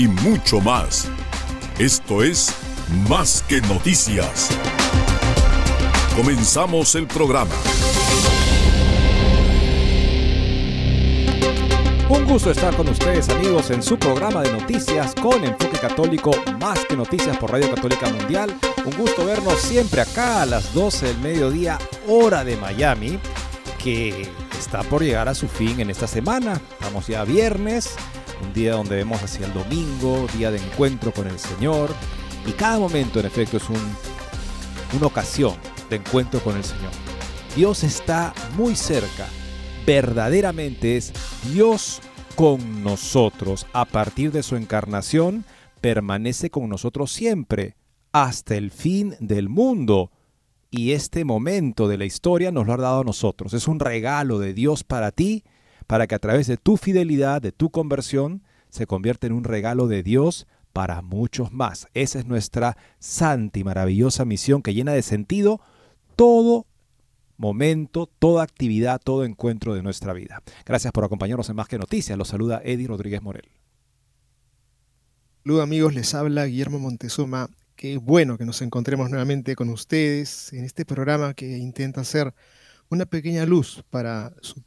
y mucho más. Esto es Más que Noticias. Comenzamos el programa. Un gusto estar con ustedes amigos en su programa de noticias con enfoque católico más que noticias por Radio Católica Mundial. Un gusto vernos siempre acá a las 12 del mediodía hora de Miami que está por llegar a su fin en esta semana. Estamos ya viernes, un día donde vemos hacia el domingo, día de encuentro con el Señor. Y cada momento en efecto es un, una ocasión de encuentro con el Señor. Dios está muy cerca. Verdaderamente es Dios con nosotros. A partir de su encarnación, permanece con nosotros siempre, hasta el fin del mundo. Y este momento de la historia nos lo ha dado a nosotros. Es un regalo de Dios para ti, para que a través de tu fidelidad, de tu conversión, se convierta en un regalo de Dios para muchos más. Esa es nuestra santa y maravillosa misión que llena de sentido todo momento, toda actividad, todo encuentro de nuestra vida. Gracias por acompañarnos en Más que Noticias. Los saluda Eddie Rodríguez Morel. Saludos amigos, les habla Guillermo Montezuma. Qué bueno que nos encontremos nuevamente con ustedes en este programa que intenta ser una pequeña luz para su,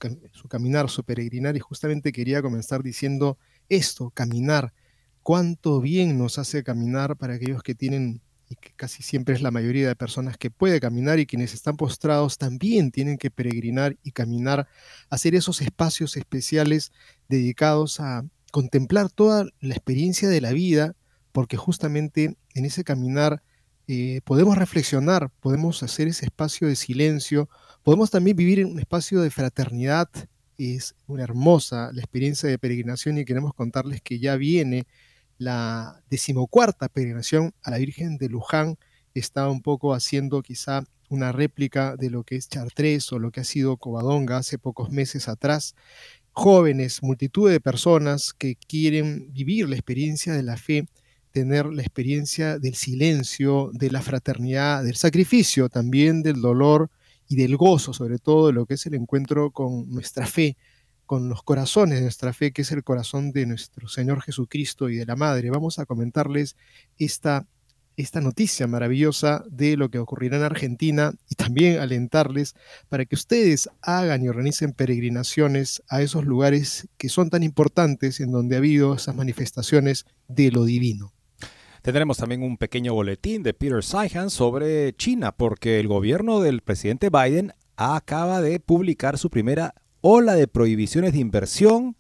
caminar, su peregrinar. Y justamente quería comenzar diciendo esto, caminar. Cuánto bien nos hace caminar para aquellos que tienen y que casi siempre es la mayoría de personas que puede caminar y quienes están postrados también tienen que peregrinar y caminar, hacer esos espacios especiales dedicados a contemplar toda la experiencia de la vida, porque justamente en ese caminar eh, podemos reflexionar, podemos hacer ese espacio de silencio, podemos también vivir en un espacio de fraternidad. Es una hermosa la experiencia de peregrinación y queremos contarles que ya viene la decimocuarta peregrinación a la Virgen de Luján está un poco haciendo quizá una réplica de lo que es Chartres o lo que ha sido Covadonga hace pocos meses atrás. Jóvenes, multitud de personas que quieren vivir la experiencia de la fe, tener la experiencia del silencio, de la fraternidad, del sacrificio, también del dolor y del gozo, sobre todo de lo que es el encuentro con nuestra fe, con los corazones de nuestra fe, que es el corazón de nuestro Señor Jesucristo y de la Madre. Vamos a comentarles esta, esta noticia maravillosa de lo que ocurrirá en Argentina y también alentarles para que ustedes hagan y organicen peregrinaciones a esos lugares que son tan importantes en donde ha habido esas manifestaciones de lo divino. Tendremos también un pequeño boletín de Peter Seihan sobre China, porque el gobierno del presidente Biden acaba de publicar su primera ola de prohibiciones de inversión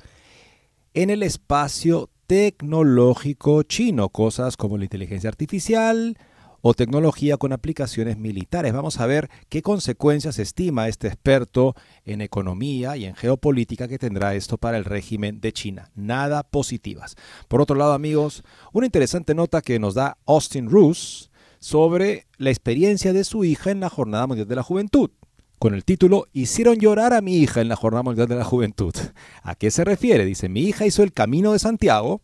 en el espacio tecnológico chino, cosas como la inteligencia artificial o tecnología con aplicaciones militares. Vamos a ver qué consecuencias estima este experto en economía y en geopolítica que tendrá esto para el régimen de China. Nada positivas. Por otro lado, amigos, una interesante nota que nos da Austin Roos sobre la experiencia de su hija en la Jornada Mundial de la Juventud con el título Hicieron llorar a mi hija en la Jornada Mundial de la Juventud. ¿A qué se refiere? Dice, mi hija hizo el Camino de Santiago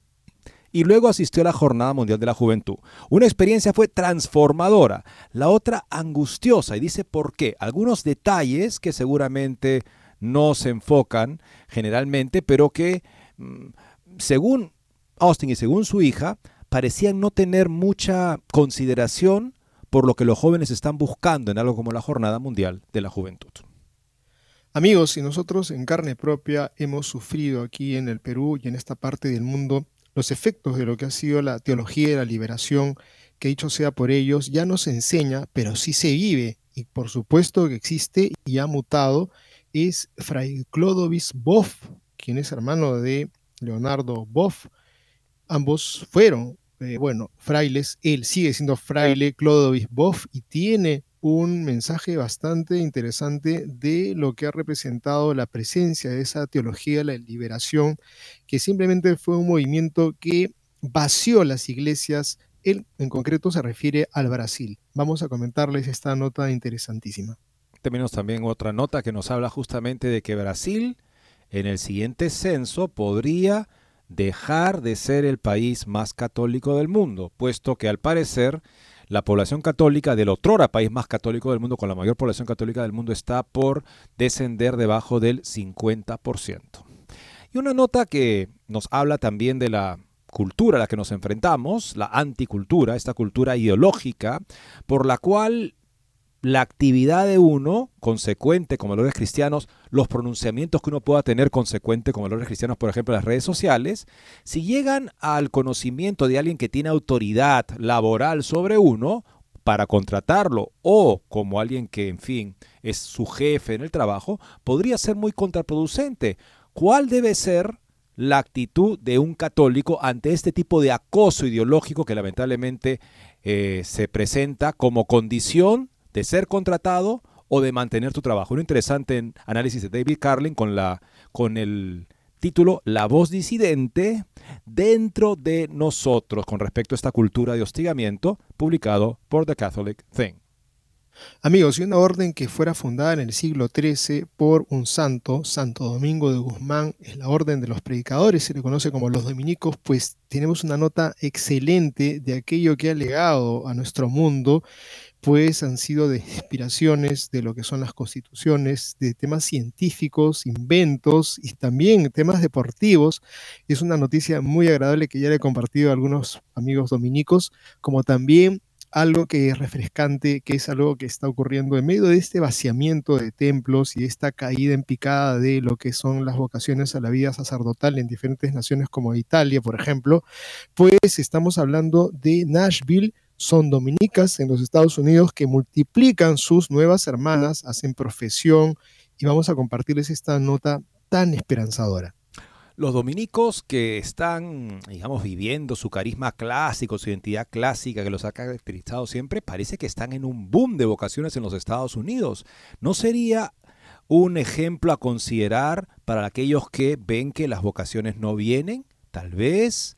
y luego asistió a la Jornada Mundial de la Juventud. Una experiencia fue transformadora, la otra angustiosa. Y dice por qué. Algunos detalles que seguramente no se enfocan generalmente, pero que mm, según Austin y según su hija, parecían no tener mucha consideración por lo que los jóvenes están buscando en algo como la Jornada Mundial de la Juventud. Amigos, si nosotros en carne propia hemos sufrido aquí en el Perú y en esta parte del mundo los efectos de lo que ha sido la teología de la liberación, que dicho sea por ellos, ya no se enseña, pero sí se vive, y por supuesto que existe y ha mutado, es Fray Clodovis Boff, quien es hermano de Leonardo Boff. Ambos fueron, eh, bueno, frailes, él sigue siendo fraile Clodovis Boff y tiene un mensaje bastante interesante de lo que ha representado la presencia de esa teología la liberación, que simplemente fue un movimiento que vació las iglesias. Él en concreto se refiere al Brasil. Vamos a comentarles esta nota interesantísima. Tenemos también otra nota que nos habla justamente de que Brasil en el siguiente censo podría dejar de ser el país más católico del mundo, puesto que al parecer la población católica del otrora país más católico del mundo, con la mayor población católica del mundo, está por descender debajo del 50%. Y una nota que nos habla también de la cultura a la que nos enfrentamos, la anticultura, esta cultura ideológica, por la cual la actividad de uno, consecuente con valores cristianos, los pronunciamientos que uno pueda tener consecuente con valores cristianos, por ejemplo, en las redes sociales, si llegan al conocimiento de alguien que tiene autoridad laboral sobre uno para contratarlo o como alguien que, en fin, es su jefe en el trabajo, podría ser muy contraproducente. ¿Cuál debe ser la actitud de un católico ante este tipo de acoso ideológico que lamentablemente eh, se presenta como condición de ser contratado o de mantener tu trabajo. Un interesante análisis de David Carlin con, la, con el título La voz disidente dentro de nosotros con respecto a esta cultura de hostigamiento, publicado por The Catholic Thing. Amigos, y una orden que fuera fundada en el siglo XIII por un santo, Santo Domingo de Guzmán, es la orden de los predicadores, se le conoce como los dominicos, pues tenemos una nota excelente de aquello que ha legado a nuestro mundo pues han sido de inspiraciones de lo que son las constituciones, de temas científicos, inventos y también temas deportivos. Es una noticia muy agradable que ya le he compartido a algunos amigos dominicos, como también algo que es refrescante, que es algo que está ocurriendo en medio de este vaciamiento de templos y esta caída en picada de lo que son las vocaciones a la vida sacerdotal en diferentes naciones como Italia, por ejemplo, pues estamos hablando de Nashville, son dominicas en los Estados Unidos que multiplican sus nuevas hermanas, hacen profesión y vamos a compartirles esta nota tan esperanzadora. Los dominicos que están, digamos, viviendo su carisma clásico, su identidad clásica que los ha caracterizado siempre, parece que están en un boom de vocaciones en los Estados Unidos. ¿No sería un ejemplo a considerar para aquellos que ven que las vocaciones no vienen? Tal vez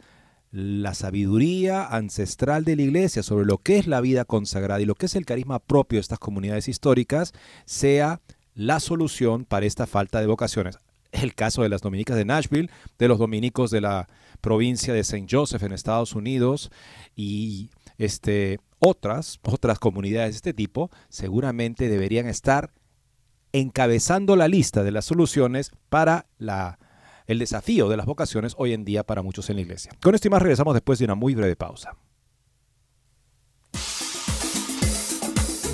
la sabiduría ancestral de la iglesia sobre lo que es la vida consagrada y lo que es el carisma propio de estas comunidades históricas sea la solución para esta falta de vocaciones. El caso de las dominicas de Nashville, de los dominicos de la provincia de St. Joseph en Estados Unidos y este, otras, otras comunidades de este tipo seguramente deberían estar encabezando la lista de las soluciones para el desafío de las vocaciones hoy en día para muchos en la iglesia. Con esto y más regresamos después de una muy breve pausa.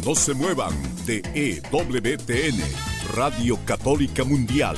No se muevan de EWTN, Radio Católica Mundial.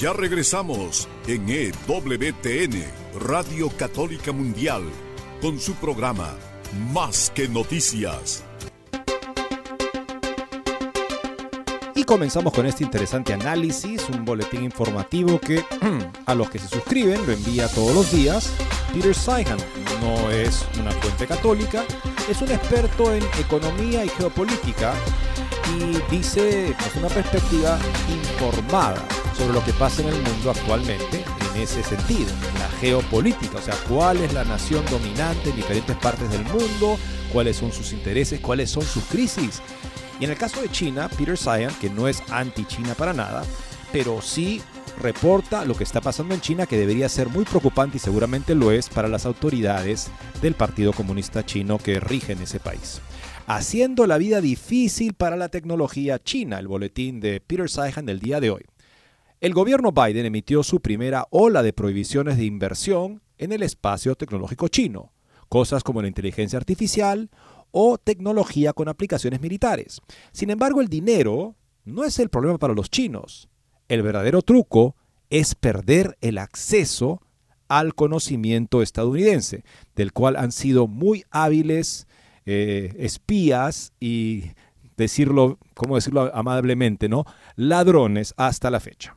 Ya regresamos en EWTN, Radio Católica Mundial, con su programa Más que Noticias. Y comenzamos con este interesante análisis, un boletín informativo que a los que se suscriben lo envía todos los días Peter Seihan. No es una fuente católica, es un experto en economía y geopolítica y dice pues, una perspectiva informada sobre lo que pasa en el mundo actualmente en ese sentido, la geopolítica, o sea, cuál es la nación dominante en diferentes partes del mundo, cuáles son sus intereses, cuáles son sus crisis. Y en el caso de China, Peter Seihan, que no es anti-China para nada, pero sí reporta lo que está pasando en China que debería ser muy preocupante y seguramente lo es para las autoridades del Partido Comunista Chino que rige en ese país. Haciendo la vida difícil para la tecnología china, el boletín de Peter Seihan del día de hoy. El gobierno Biden emitió su primera ola de prohibiciones de inversión en el espacio tecnológico chino, cosas como la inteligencia artificial o tecnología con aplicaciones militares. Sin embargo, el dinero no es el problema para los chinos. El verdadero truco es perder el acceso al conocimiento estadounidense, del cual han sido muy hábiles eh, espías y decirlo, ¿cómo decirlo amablemente, no? Ladrones hasta la fecha.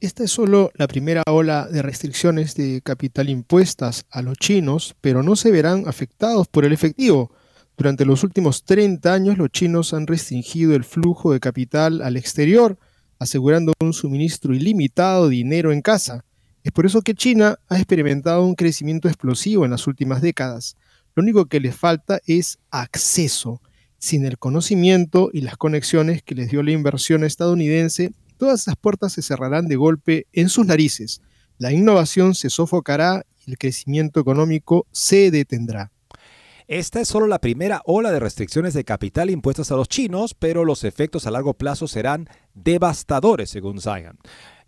Esta es solo la primera ola de restricciones de capital impuestas a los chinos, pero no se verán afectados por el efectivo. Durante los últimos 30 años los chinos han restringido el flujo de capital al exterior, asegurando un suministro ilimitado de dinero en casa. Es por eso que China ha experimentado un crecimiento explosivo en las últimas décadas. Lo único que les falta es acceso. Sin el conocimiento y las conexiones que les dio la inversión estadounidense, todas esas puertas se cerrarán de golpe en sus narices. La innovación se sofocará y el crecimiento económico se detendrá. Esta es solo la primera ola de restricciones de capital impuestas a los chinos, pero los efectos a largo plazo serán devastadores, según Zion.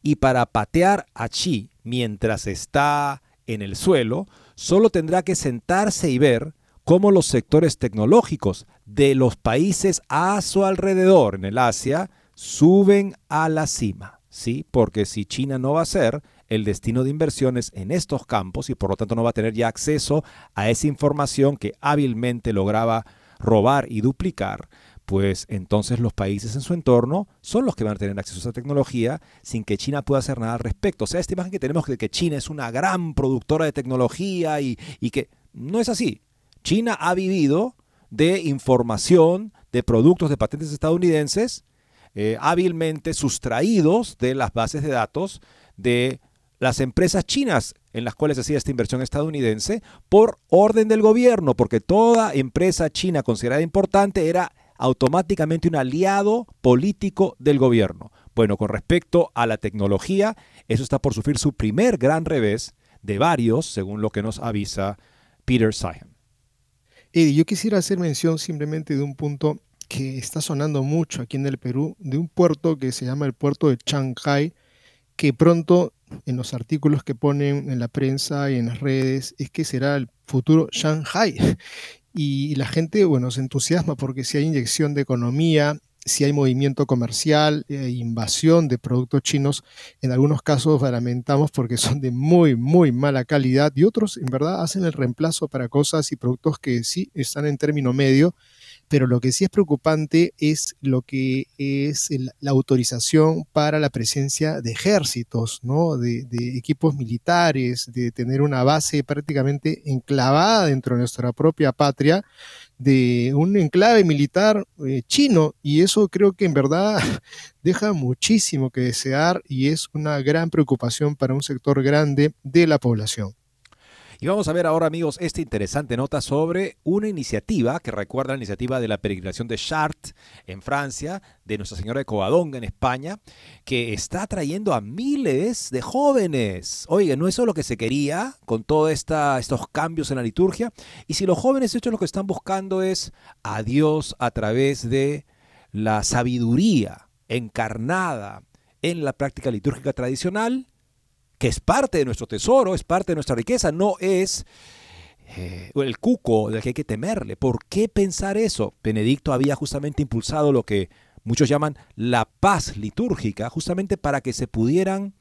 Y para patear a Xi mientras está en el suelo, solo tendrá que sentarse y ver cómo los sectores tecnológicos de los países a su alrededor en el Asia suben a la cima, ¿sí? Porque si China no va a ser el destino de inversiones en estos campos y por lo tanto no va a tener ya acceso a esa información que hábilmente lograba robar y duplicar, pues entonces los países en su entorno son los que van a tener acceso a esa tecnología sin que China pueda hacer nada al respecto. O sea, esta imagen que tenemos de que China es una gran productora de tecnología y, y que no es así. China ha vivido de información, de productos de patentes estadounidenses eh, hábilmente sustraídos de las bases de datos de las empresas chinas en las cuales hacía esta inversión estadounidense por orden del gobierno, porque toda empresa china considerada importante era automáticamente un aliado político del gobierno. Bueno, con respecto a la tecnología, eso está por sufrir su primer gran revés de varios, según lo que nos avisa Peter Seihan. Eddie, yo quisiera hacer mención simplemente de un punto que está sonando mucho aquí en el Perú, de un puerto que se llama el puerto de Shanghai, que pronto en los artículos que ponen en la prensa y en las redes es que será el futuro Shanghai. Y la gente, bueno, se entusiasma porque si hay inyección de economía, si hay movimiento comercial, eh, invasión de productos chinos, en algunos casos lamentamos porque son de muy, muy mala calidad y otros en verdad hacen el reemplazo para cosas y productos que sí están en término medio pero lo que sí es preocupante es lo que es la autorización para la presencia de ejércitos, ¿no? de, equipos militares, de tener una base prácticamente enclavada dentro de nuestra propia patria, de un enclave militar eh, chino, y eso creo que en verdad deja muchísimo que desear y es una gran preocupación para un sector grande de la población. Y vamos a ver ahora, amigos, esta interesante nota sobre una iniciativa que recuerda la iniciativa de la peregrinación de Chartres en Francia, de Nuestra Señora de Covadonga en España, que está atrayendo a miles de jóvenes. Oiga, no es eso lo que se quería con todos estos cambios en la liturgia. Y si los jóvenes, de hecho, lo que están buscando es a Dios a través de la sabiduría encarnada en la práctica litúrgica tradicional, que es parte de nuestro tesoro, es parte de nuestra riqueza, no es eh, el cuco del que hay que temerle. ¿Por qué pensar eso? Benedicto había justamente impulsado lo que muchos llaman la paz litúrgica, justamente para que se pudieran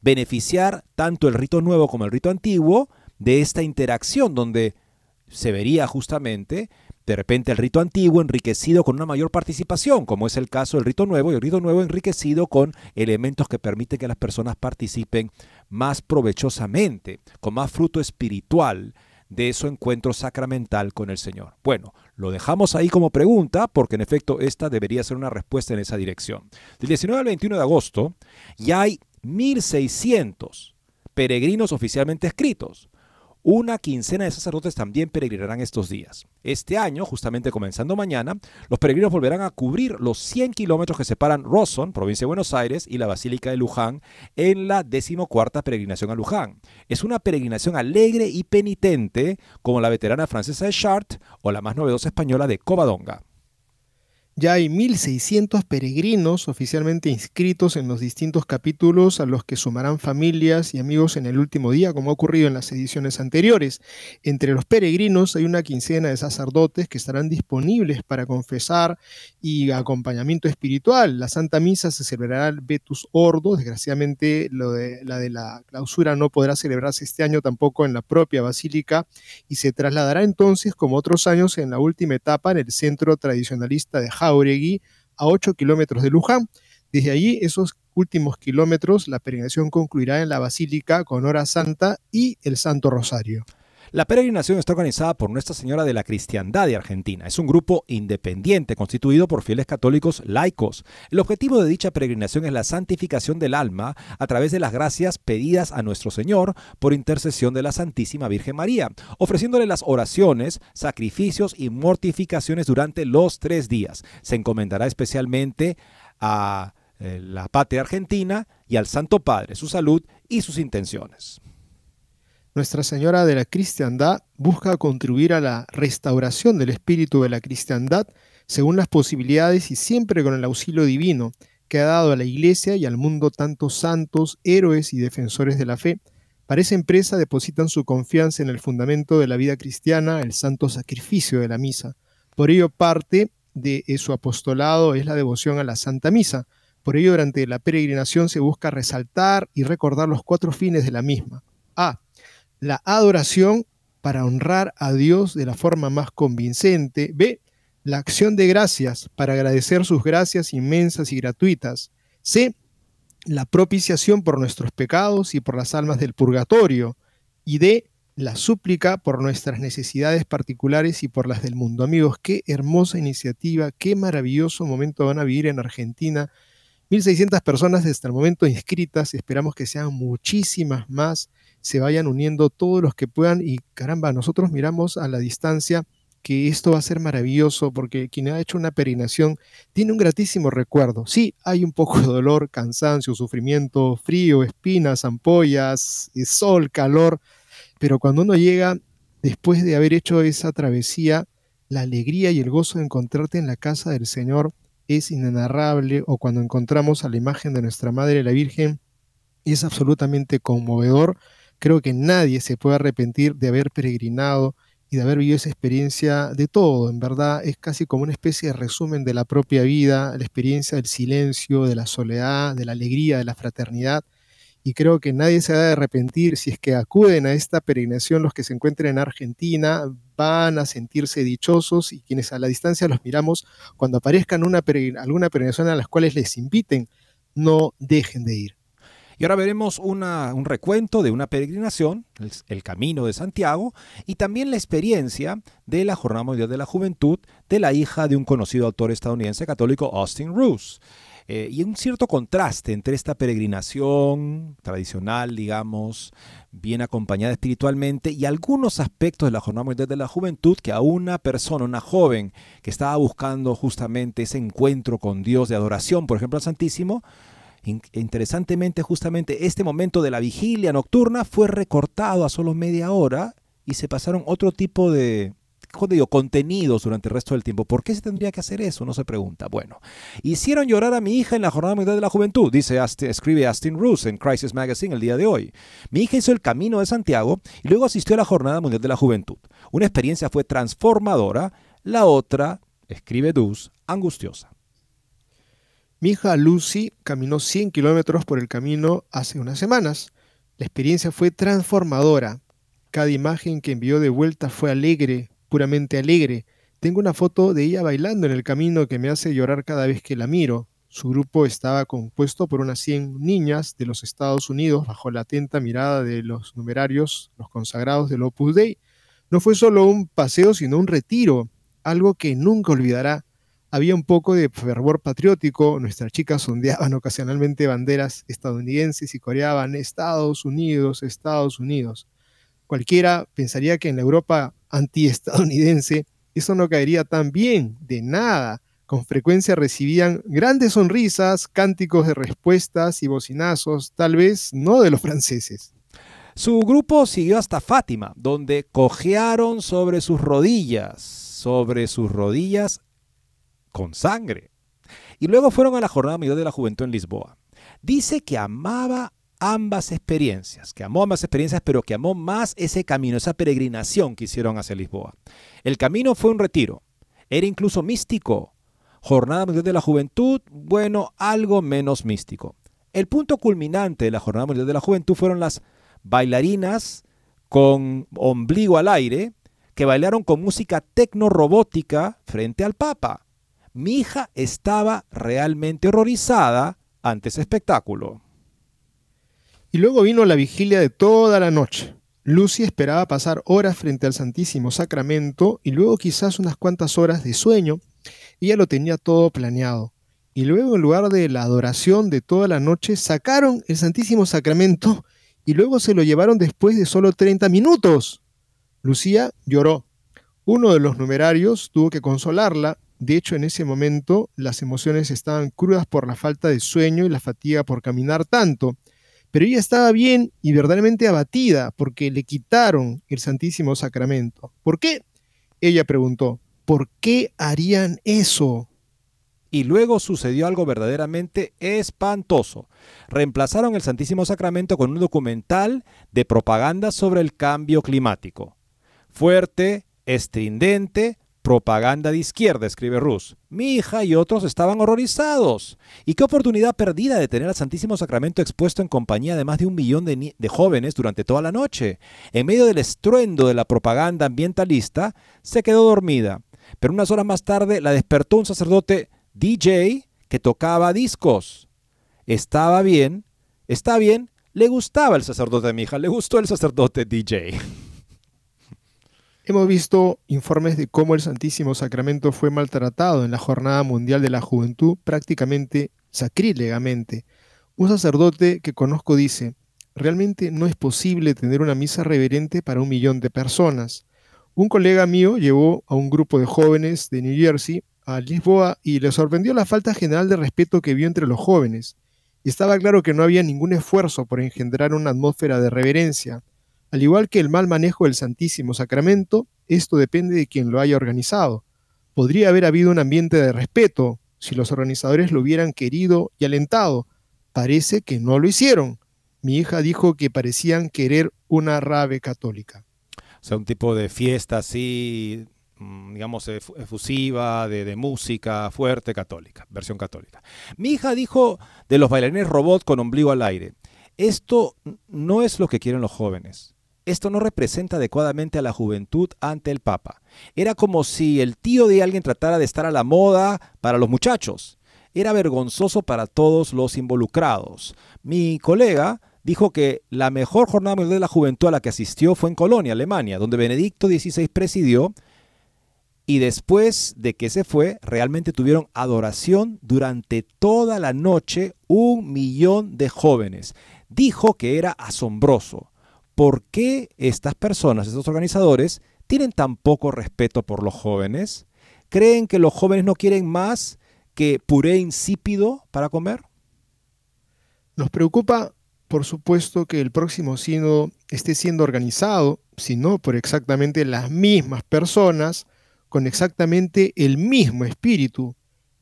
beneficiar tanto el rito nuevo como el rito antiguo de esta interacción donde se vería justamente de repente el rito antiguo enriquecido con una mayor participación, como es el caso del rito nuevo, y el rito nuevo enriquecido con elementos que permiten que las personas participen más provechosamente, con más fruto espiritual de su encuentro sacramental con el Señor. Bueno, lo dejamos ahí como pregunta porque en efecto esta debería ser una respuesta en esa dirección. Del 19 al 21 de agosto ya hay 1.600 peregrinos oficialmente escritos. Una quincena de sacerdotes también peregrinarán estos días. Este año, justamente comenzando mañana, los peregrinos volverán a cubrir los 100 kilómetros que separan Rosson, provincia de Buenos Aires, y la Basílica de Luján en la decimocuarta peregrinación a Luján. Es una peregrinación alegre y penitente, como la veterana francesa de Chartres o la más novedosa española de Covadonga. Ya hay 1.600 peregrinos oficialmente inscritos en los distintos capítulos a los que sumarán familias y amigos en el último día, como ha ocurrido en las ediciones anteriores. Entre los peregrinos hay una quincena de sacerdotes que estarán disponibles para confesar y acompañamiento espiritual. La Santa Misa se celebrará el Vetus Ordo. Desgraciadamente, lo la de la clausura no podrá celebrarse este año tampoco en la propia basílica y se trasladará entonces, como otros años, en la última etapa en el centro tradicionalista de Jauregui, a 8 kilómetros de Luján. Desde allí, esos últimos kilómetros, la peregrinación concluirá en la Basílica con Hora Santa y el Santo Rosario. La peregrinación está organizada por Nuestra Señora de la Cristiandad de Argentina. Es un grupo independiente constituido por fieles católicos laicos. El objetivo de dicha peregrinación es la santificación del alma a través de las gracias pedidas a nuestro Señor por intercesión de la Santísima Virgen María, ofreciéndole las oraciones, sacrificios y mortificaciones durante los tres días. Se encomendará especialmente a eh, la patria argentina y al Santo Padre, su salud y sus intenciones. Nuestra Señora de la Cristiandad busca contribuir a la restauración del espíritu de la cristiandad según las posibilidades y siempre con el auxilio divino que ha dado a la Iglesia y al mundo tantos santos, héroes y defensores de la fe. Para esa empresa depositan su confianza en el fundamento de la vida cristiana, el santo sacrificio de la misa. Por ello parte de su apostolado es la devoción a la Santa Misa. Por ello durante la peregrinación se busca resaltar y recordar los cuatro fines de la misma. A la adoración para honrar a Dios de la forma más convincente. B. La acción de gracias para agradecer sus gracias inmensas y gratuitas. C. La propiciación por nuestros pecados y por las almas del purgatorio. Y D. La súplica por nuestras necesidades particulares y por las del mundo. Amigos, qué hermosa iniciativa, qué maravilloso momento van a vivir en Argentina. 1.600 personas hasta el momento inscritas, esperamos que sean muchísimas más se vayan uniendo todos los que puedan y caramba, nosotros miramos a la distancia que esto va a ser maravilloso porque quien ha hecho una peregrinación tiene un gratísimo recuerdo. Sí, hay un poco de dolor, cansancio, sufrimiento, frío, espinas, ampollas, eh, sol, calor, pero cuando uno llega después de haber hecho esa travesía, la alegría y el gozo de encontrarte en la casa del Señor es inenarrable o cuando encontramos a la imagen de nuestra Madre la Virgen es absolutamente conmovedor Creo que nadie se puede arrepentir de haber peregrinado y de haber vivido esa experiencia de todo. En verdad es casi como una especie de resumen de la propia vida, la experiencia del silencio, de la soledad, de la alegría, de la fraternidad. Y creo que nadie se va a arrepentir si es que acuden a esta peregrinación los que se encuentren en Argentina, van a sentirse dichosos y quienes a la distancia los miramos, cuando aparezcan una alguna peregrinación a las cuales les inviten, no dejen de ir. Y ahora veremos un recuento de una peregrinación, el, Camino de Santiago, y también la experiencia de la Jornada Mundial de la Juventud de la hija de un conocido autor estadounidense católico, Austin Roos. Eh, y un cierto contraste entre esta peregrinación tradicional, digamos, bien acompañada espiritualmente, y algunos aspectos de la Jornada Mundial de la Juventud que a una persona, una joven que estaba buscando justamente ese encuentro con Dios de adoración, por ejemplo, al Santísimo, Interesantemente, justamente este momento de la vigilia nocturna fue recortado a solo media hora y se pasaron otro tipo de, digo, contenidos durante el resto del tiempo. ¿Por qué se tendría que hacer eso? No se pregunta. Bueno, hicieron llorar a mi hija en la Jornada Mundial de la Juventud, dice escribe Austin Roos en Crisis Magazine el día de hoy. Mi hija hizo el camino de Santiago y luego asistió a la Jornada Mundial de la Juventud. Una experiencia fue transformadora, la otra, escribe Dus, angustiosa. Mi hija Lucy caminó 100 kilómetros por el camino hace unas semanas. La experiencia fue transformadora. Cada imagen que envió de vuelta fue alegre, puramente alegre. Tengo una foto de ella bailando en el camino que me hace llorar cada vez que la miro. Su grupo estaba compuesto por unas 100 niñas de los Estados Unidos bajo la atenta mirada de los numerarios, los consagrados del Opus Dei. No fue solo un paseo, sino un retiro, algo que nunca olvidará. Había un poco de fervor patriótico, nuestras chicas ondeaban ocasionalmente banderas estadounidenses y coreaban Estados Unidos, Estados Unidos. Cualquiera pensaría que en la Europa antiestadounidense eso no caería tan bien, de nada. Con frecuencia recibían grandes sonrisas, cánticos de respuestas y bocinazos, tal vez no de los franceses. Su grupo siguió hasta Fátima, donde cojearon sobre sus rodillas, sobre sus rodillas con sangre. Y luego fueron a la Jornada Mayor de la Juventud en Lisboa. Dice que amaba ambas experiencias, que amó ambas experiencias, pero que amó más ese camino, esa peregrinación que hicieron hacia Lisboa. El camino fue un retiro, era incluso místico, Jornada Mundial de la Juventud, bueno, algo menos místico. El punto culminante de la Jornada Mundial de la Juventud fueron las bailarinas con ombligo al aire que bailaron con música tecno-robótica frente al Papa. Mi hija estaba realmente horrorizada ante ese espectáculo. Y luego vino la vigilia de toda la noche. Lucy esperaba pasar horas frente al Santísimo Sacramento y luego quizás unas cuantas horas de sueño ella lo tenía todo planeado. Y luego en lugar de la adoración de toda la noche, sacaron el Santísimo Sacramento y luego se lo llevaron después de solo 30 minutos. Lucía lloró. Uno de los numerarios tuvo que consolarla. De hecho, en ese momento las emociones estaban crudas por la falta de sueño y la fatiga por caminar tanto. Pero ella estaba bien y verdaderamente abatida porque le quitaron el Santísimo Sacramento. ¿Por qué? Ella preguntó. ¿Por qué harían eso? Y luego sucedió algo verdaderamente espantoso. Reemplazaron el Santísimo Sacramento con un documental de propaganda sobre el cambio climático. Fuerte, estridente, propaganda de izquierda, escribe Rus. Mi hija y otros estaban horrorizados. ¿Y qué oportunidad perdida de tener al Santísimo Sacramento expuesto en compañía de más de un millón de, jóvenes durante toda la noche? En medio del estruendo de la propaganda ambientalista, se quedó dormida pero unas horas más tarde la despertó un sacerdote DJ que tocaba discos. Estaba bien, está bien, le gustaba el sacerdote de mi hija, le gustó el sacerdote DJ. Hemos visto informes de cómo el Santísimo Sacramento fue maltratado en la Jornada Mundial de la Juventud prácticamente sacrílegamente. Un sacerdote que conozco dice, realmente no es posible tener una misa reverente para un millón de personas. Un colega mío llevó a un grupo de jóvenes de New Jersey a Lisboa y le sorprendió la falta general de respeto que vio entre los jóvenes. Estaba claro que no había ningún esfuerzo por engendrar una atmósfera de reverencia. Al igual que el mal manejo del Santísimo Sacramento, esto depende de quien lo haya organizado. Podría haber habido un ambiente de respeto si los organizadores lo hubieran querido y alentado. Parece que no lo hicieron. Mi hija dijo que parecían querer una rave católica. O sea, un tipo de fiesta así, mm, digamos, efusiva, de, música fuerte católica, versión católica. Mi hija dijo de los bailarines robot con ombligo al aire. Esto no es lo que quieren los jóvenes. Esto no representa adecuadamente a la juventud ante el Papa. Era como si el tío de alguien tratara de estar a la moda para los muchachos. Era vergonzoso para todos los involucrados. Mi colega dijo que la mejor jornada de la juventud a la que asistió fue en Colonia, Alemania, donde Benedicto XVI presidió y después de que se fue, realmente tuvieron adoración durante toda la noche un millón de jóvenes. Dijo que era asombroso. ¿Por qué estas personas, estos organizadores, tienen tan poco respeto por los jóvenes? ¿Creen que los jóvenes no quieren más que puré insípido para comer? Nos preocupa por supuesto que el próximo sínodo esté siendo organizado, si no por exactamente las mismas personas, con exactamente el mismo espíritu.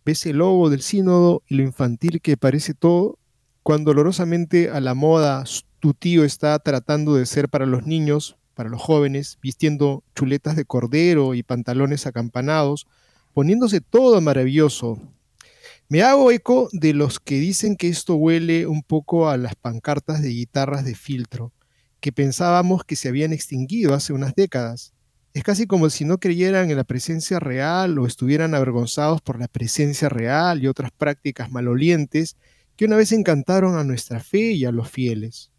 ¿Ves el logo del sínodo y lo infantil que parece todo? Cuando dolorosamente a la moda tu tío está tratando de ser para los niños, para los jóvenes, vistiendo chuletas de cordero y pantalones acampanados, poniéndose todo maravilloso. Me hago eco de los que dicen que esto huele un poco a las pancartas de guitarras de filtro, que pensábamos que se habían extinguido hace unas décadas. Es casi como si no creyeran en la presencia real o estuvieran avergonzados por la presencia real y otras prácticas malolientes que una vez encantaron a nuestra fe y a los fieles.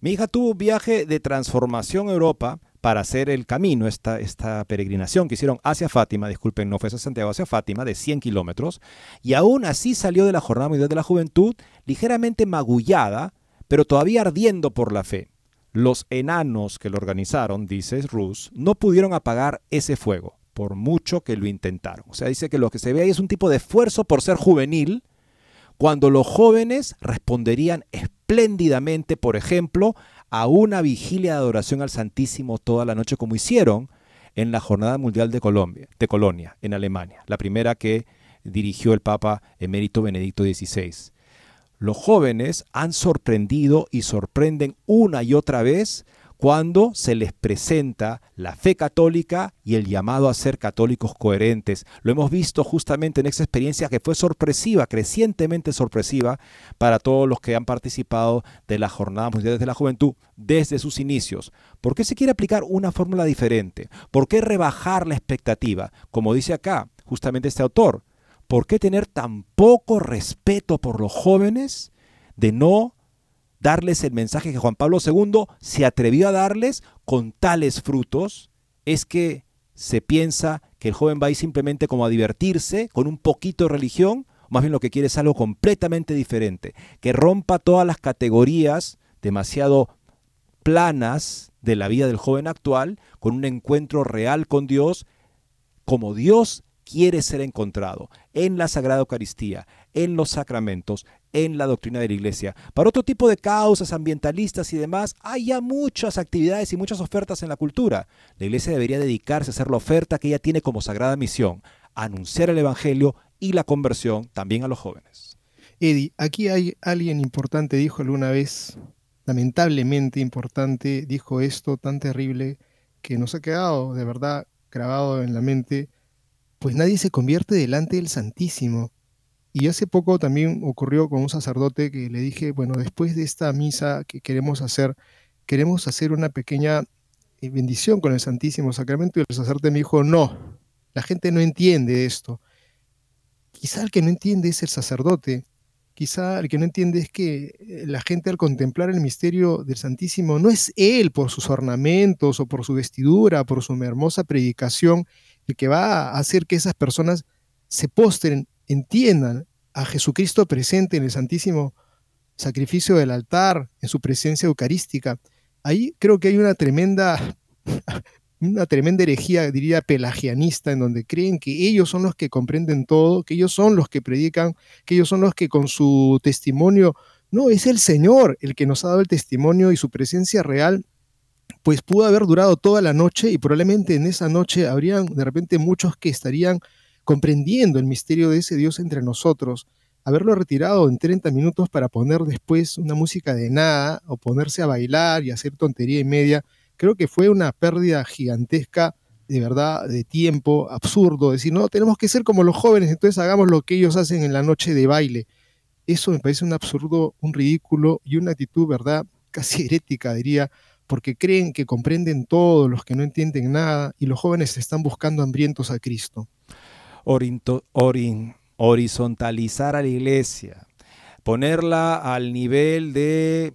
Mi hija tuvo un viaje de transformación a Europa para hacer el camino, esta, esta peregrinación que hicieron hacia Fátima, disculpen, no fue hacia Santiago, hacia Fátima, de 100 kilómetros, y aún así salió de la Jornada Mundial de la Juventud ligeramente magullada, pero todavía ardiendo por la fe. Los enanos que lo organizaron, dice Rus, no pudieron apagar ese fuego, por mucho que lo intentaron. O sea, dice que lo que se ve ahí es un tipo de esfuerzo por ser juvenil, cuando los jóvenes responderían espléndidamente, por ejemplo, a una vigilia de adoración al Santísimo toda la noche, como hicieron en la Jornada Mundial de, Colombia, de Colonia, en Alemania, la primera que dirigió el Papa emérito Benedicto XVI. Los jóvenes han sorprendido y sorprenden una y otra vez cuando se les presenta la fe católica y el llamado a ser católicos coherentes. Lo hemos visto justamente en esa experiencia que fue sorpresiva, crecientemente sorpresiva para todos los que han participado de la Jornada Mundial de la Juventud desde sus inicios. ¿Por qué se quiere aplicar una fórmula diferente? ¿Por qué rebajar la expectativa? Como dice acá justamente este autor, ¿por qué tener tan poco respeto por los jóvenes de no darles el mensaje que Juan Pablo II se atrevió a darles con tales frutos, es que se piensa que el joven va a ir simplemente como a divertirse con un poquito de religión, más bien lo que quiere es algo completamente diferente, que rompa todas las categorías demasiado planas de la vida del joven actual, con un encuentro real con Dios, como Dios quiere ser encontrado en la Sagrada Eucaristía, en los sacramentos, en la doctrina de la Iglesia. Para otro tipo de causas ambientalistas y demás, hay ya muchas actividades y muchas ofertas en la cultura. La Iglesia debería dedicarse a hacer la oferta que ella tiene como sagrada misión, anunciar el Evangelio y la conversión también a los jóvenes. Eddie, aquí hay alguien importante, dijo alguna vez, lamentablemente importante, dijo esto tan terrible que nos ha quedado de verdad grabado en la mente pues nadie se convierte delante del Santísimo. Y hace poco también ocurrió con un sacerdote que le dije, bueno, después de esta misa que queremos hacer, queremos hacer una pequeña eh, bendición con el Santísimo Sacramento. Y el sacerdote me dijo, no, la gente no entiende esto. Quizá el que no entiende es el sacerdote. Quizá el que no entiende es que eh, la gente al contemplar el misterio del Santísimo no es él por sus ornamentos o por su vestidura, por su hermosa predicación, el que va a hacer que esas personas se postren, entiendan a Jesucristo presente en el Santísimo sacrificio del altar, en su presencia eucarística. Ahí creo que hay una tremenda, una tremenda herejía, diría, pelagianista, en donde creen que ellos son los que comprenden todo, que ellos son los que predican, que ellos son los que con su testimonio, no, es el Señor el que nos ha dado el testimonio y su presencia real pues pudo haber durado toda la noche y probablemente en esa noche habrían de repente muchos que estarían comprendiendo el misterio de ese Dios entre nosotros. Haberlo retirado en 30 minutos para poner después una música de nada o ponerse a bailar y hacer tontería y media, creo que fue una pérdida gigantesca de verdad de tiempo, absurdo, decir, no, tenemos que ser como los jóvenes, entonces hagamos lo que ellos hacen en la noche de baile. Eso me parece un absurdo, un ridículo y una actitud, ¿verdad? Casi herética, diría, porque creen que comprenden todo, los que no entienden nada, y los jóvenes están buscando hambrientos a Cristo. Horizontalizar a la iglesia, ponerla al nivel de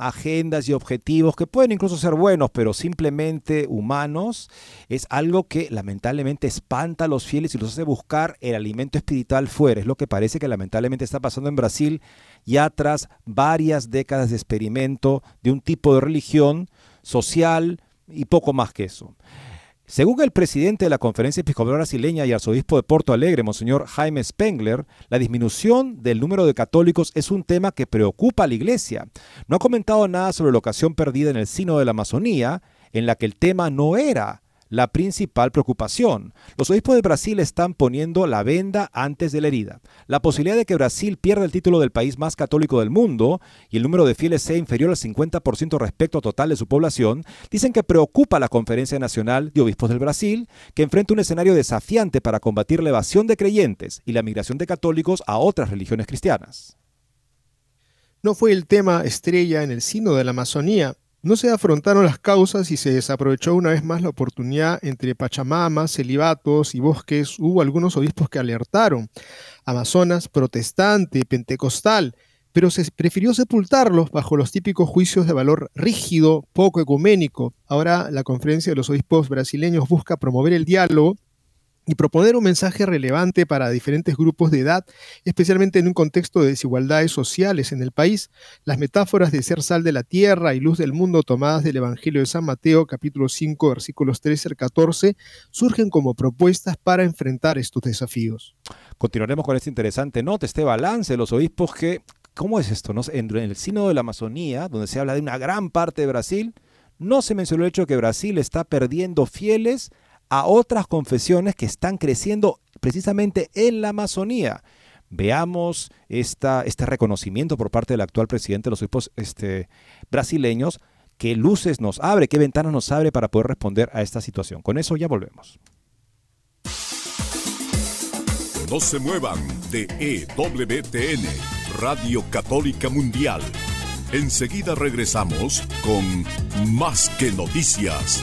agendas y objetivos que pueden incluso ser buenos, pero simplemente humanos, es algo que lamentablemente espanta a los fieles y los hace buscar el alimento espiritual fuera. Es lo que parece que lamentablemente está pasando en Brasil ya tras varias décadas de experimento de un tipo de religión social y poco más que eso. Según el presidente de la Conferencia Episcopal Brasileña y arzobispo de Porto Alegre, Monseñor Jaime Spengler, la disminución del número de católicos es un tema que preocupa a la Iglesia. No ha comentado nada sobre la ocasión perdida en el Sino de la Amazonía, en la que el tema no era la principal preocupación. Los obispos de Brasil están poniendo la venda antes de la herida. La posibilidad de que Brasil pierda el título del país más católico del mundo y el número de fieles sea inferior al 50% respecto al total de su población, dicen que preocupa a la Conferencia Nacional de Obispos del Brasil, que enfrenta un escenario desafiante para combatir la evasión de creyentes y la migración de católicos a otras religiones cristianas. No fue el tema estrella en el Sino de la Amazonía, no se afrontaron las causas y se desaprovechó una vez más la oportunidad entre Pachamama, celibatos y bosques. Hubo algunos obispos que alertaron. Amazonas protestante, pentecostal, pero se prefirió sepultarlos bajo los típicos juicios de valor rígido, poco ecuménico. Ahora la Conferencia de los Obispos Brasileños busca promover el diálogo y proponer un mensaje relevante para diferentes grupos de edad, especialmente en un contexto de desigualdades sociales en el país. Las metáforas de ser sal de la tierra y luz del mundo tomadas del Evangelio de San Mateo capítulo 5 versículos 13 al 14 surgen como propuestas para enfrentar estos desafíos. Continuaremos con este interesante nota, este balance de los obispos que, ¿cómo es esto? No? En el Sínodo de la Amazonía, donde se habla de una gran parte de Brasil, no se mencionó el hecho de que Brasil está perdiendo fieles a otras confesiones que están creciendo precisamente en la Amazonía. Veamos esta, este reconocimiento por parte del actual presidente de los obispos este, brasileños, qué luces nos abre, qué ventanas nos abre para poder responder a esta situación. Con eso ya volvemos. No se muevan de EWTN, Radio Católica Mundial. Enseguida regresamos con Más que Noticias.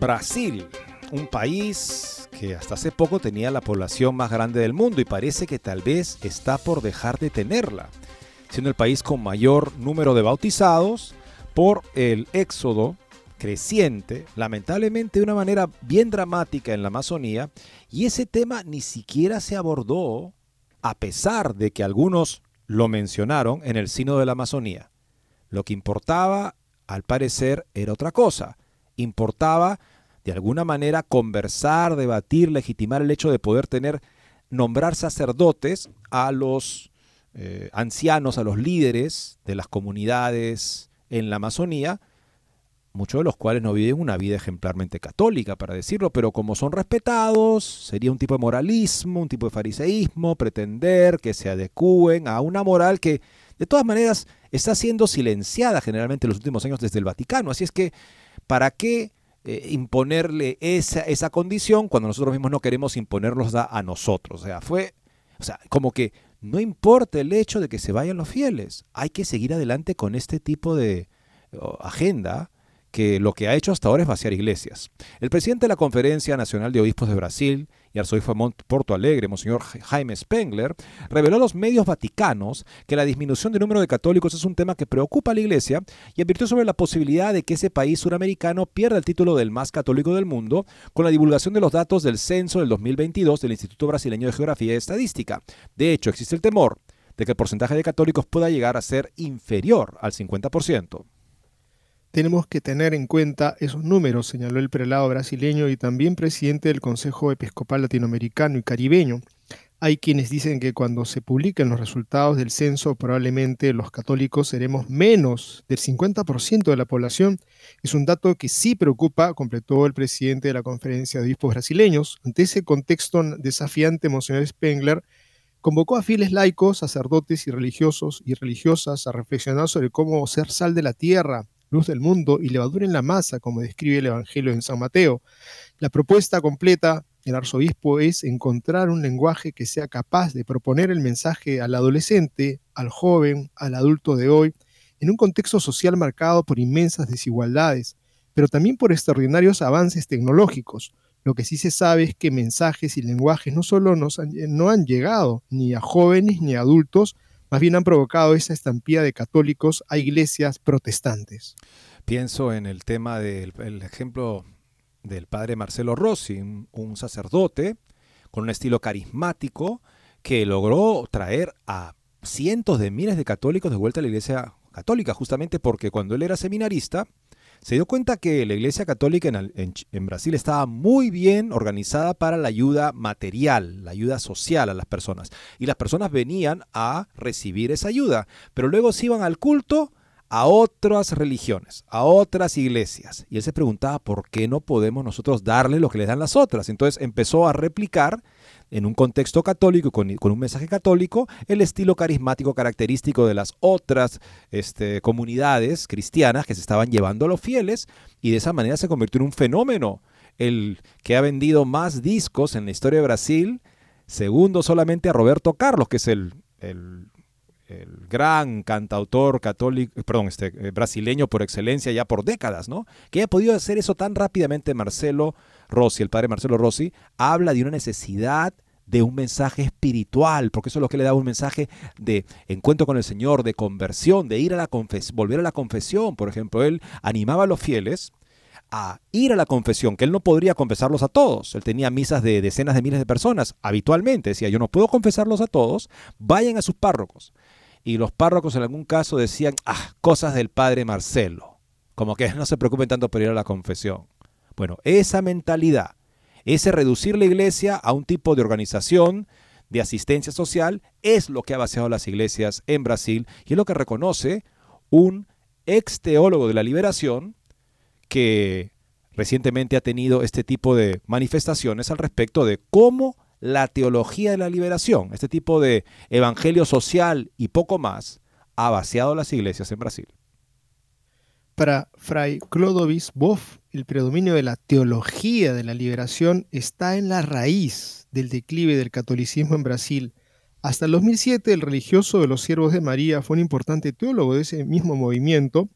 Brasil, un país que hasta hace poco tenía la población más grande del mundo y parece que tal vez está por dejar de tenerla, siendo el país con mayor número de bautizados por el éxodo creciente, lamentablemente de una manera bien dramática en la Amazonía, y ese tema ni siquiera se abordó, a pesar de que algunos lo mencionaron en el Sino de la Amazonía. Lo que importaba, al parecer, era otra cosa. Importaba de alguna manera conversar, debatir, legitimar el hecho de poder tener, nombrar sacerdotes a los eh, ancianos, a los líderes de las comunidades en la Amazonía, muchos de los cuales no viven una vida ejemplarmente católica, para decirlo, pero como son respetados, sería un tipo de moralismo, un tipo de fariseísmo, pretender que se adecúen a una moral que, de todas maneras, está siendo silenciada generalmente en los últimos años desde el Vaticano. Así es que, ¿para qué eh, imponerle esa, esa condición cuando nosotros mismos no queremos imponerlos a, a nosotros. O sea, fue, o sea, como que no importa el hecho de que se vayan los fieles, hay que seguir adelante con este tipo de agenda que lo que ha hecho hasta ahora es vaciar iglesias. El presidente de la Conferencia Nacional de Obispos de Brasil y arzobispo de Porto Alegre, Monseñor Jaime Spengler, reveló a los medios vaticanos que la disminución del número de católicos es un tema que preocupa a la Iglesia y advirtió sobre la posibilidad de que ese país suramericano pierda el título del más católico del mundo con la divulgación de los datos del censo del 2022 del Instituto Brasileño de Geografía y Estadística. De hecho, existe el temor de que el porcentaje de católicos pueda llegar a ser inferior al 50%. Tenemos que tener en cuenta esos números, señaló el prelado brasileño y también presidente del Consejo Episcopal Latinoamericano y Caribeño. Hay quienes dicen que cuando se publiquen los resultados del censo, probablemente los católicos seremos menos del 50% de la población. Es un dato que sí preocupa, completó el presidente de la Conferencia de Obispos Brasileños. Ante ese contexto desafiante, Monseñor Spengler convocó a fieles laicos, sacerdotes y religiosos y religiosas a reflexionar sobre cómo ser sal de la tierra, luz del mundo y levadura en la masa, como describe el Evangelio en San Mateo. La propuesta completa del arzobispo es encontrar un lenguaje que sea capaz de proponer el mensaje al adolescente, al joven, al adulto de hoy, en un contexto social marcado por inmensas desigualdades, pero también por extraordinarios avances tecnológicos. Lo que sí se sabe es que mensajes y lenguajes no solo no han llegado ni a jóvenes ni a adultos, más bien han provocado esa estampida de católicos a iglesias protestantes. Pienso en el tema del ejemplo del padre Marcelo Rossi, un, sacerdote con un estilo carismático que logró traer a cientos de miles de católicos de vuelta a la iglesia católica, justamente porque cuando él era seminarista, se dio cuenta que la Iglesia Católica en, Brasil estaba muy bien organizada para la ayuda material, la ayuda social a las personas. Y las personas venían a recibir esa ayuda, pero luego se iban al culto a otras religiones, a otras iglesias. Y él se preguntaba por qué no podemos nosotros darle lo que les dan las otras. Entonces empezó a replicar en un contexto católico, con, con un mensaje católico, el estilo carismático característico de las otras este, comunidades cristianas que se estaban llevando a los fieles y de esa manera se convirtió en un fenómeno. El que ha vendido más discos en la historia de Brasil, segundo solamente a Roberto Carlos, que es el el gran cantautor católico, perdón, este, eh, brasileño por excelencia ya por décadas, ¿no? Que haya podido hacer eso tan rápidamente Marcelo Rossi, el padre Marcelo Rossi, habla de una necesidad de un mensaje espiritual, porque eso es lo que le da un mensaje de encuentro con el Señor, de conversión, de ir a la confesión, volver a la confesión. Por ejemplo, él animaba a los fieles a ir a la confesión, que él no podría confesarlos a todos. Él tenía misas de decenas de miles de personas habitualmente. Decía, yo no puedo confesarlos a todos, vayan a sus párrocos y los párrocos en algún caso decían, ah, cosas del padre Marcelo, como que no se preocupen tanto por ir a la confesión. Bueno, esa mentalidad, ese reducir la iglesia a un tipo de organización de asistencia social, es lo que ha vaciado las iglesias en Brasil y es lo que reconoce un ex teólogo de la liberación que recientemente ha tenido este tipo de manifestaciones al respecto de cómo la teología de la liberación, este tipo de evangelio social y poco más, ha vaciado las iglesias en Brasil. Para Fray Clodovis Boff, el predominio de la teología de la liberación está en la raíz del declive del catolicismo en Brasil. Hasta el 2007, el religioso de los siervos de María fue un importante teólogo de ese mismo movimiento,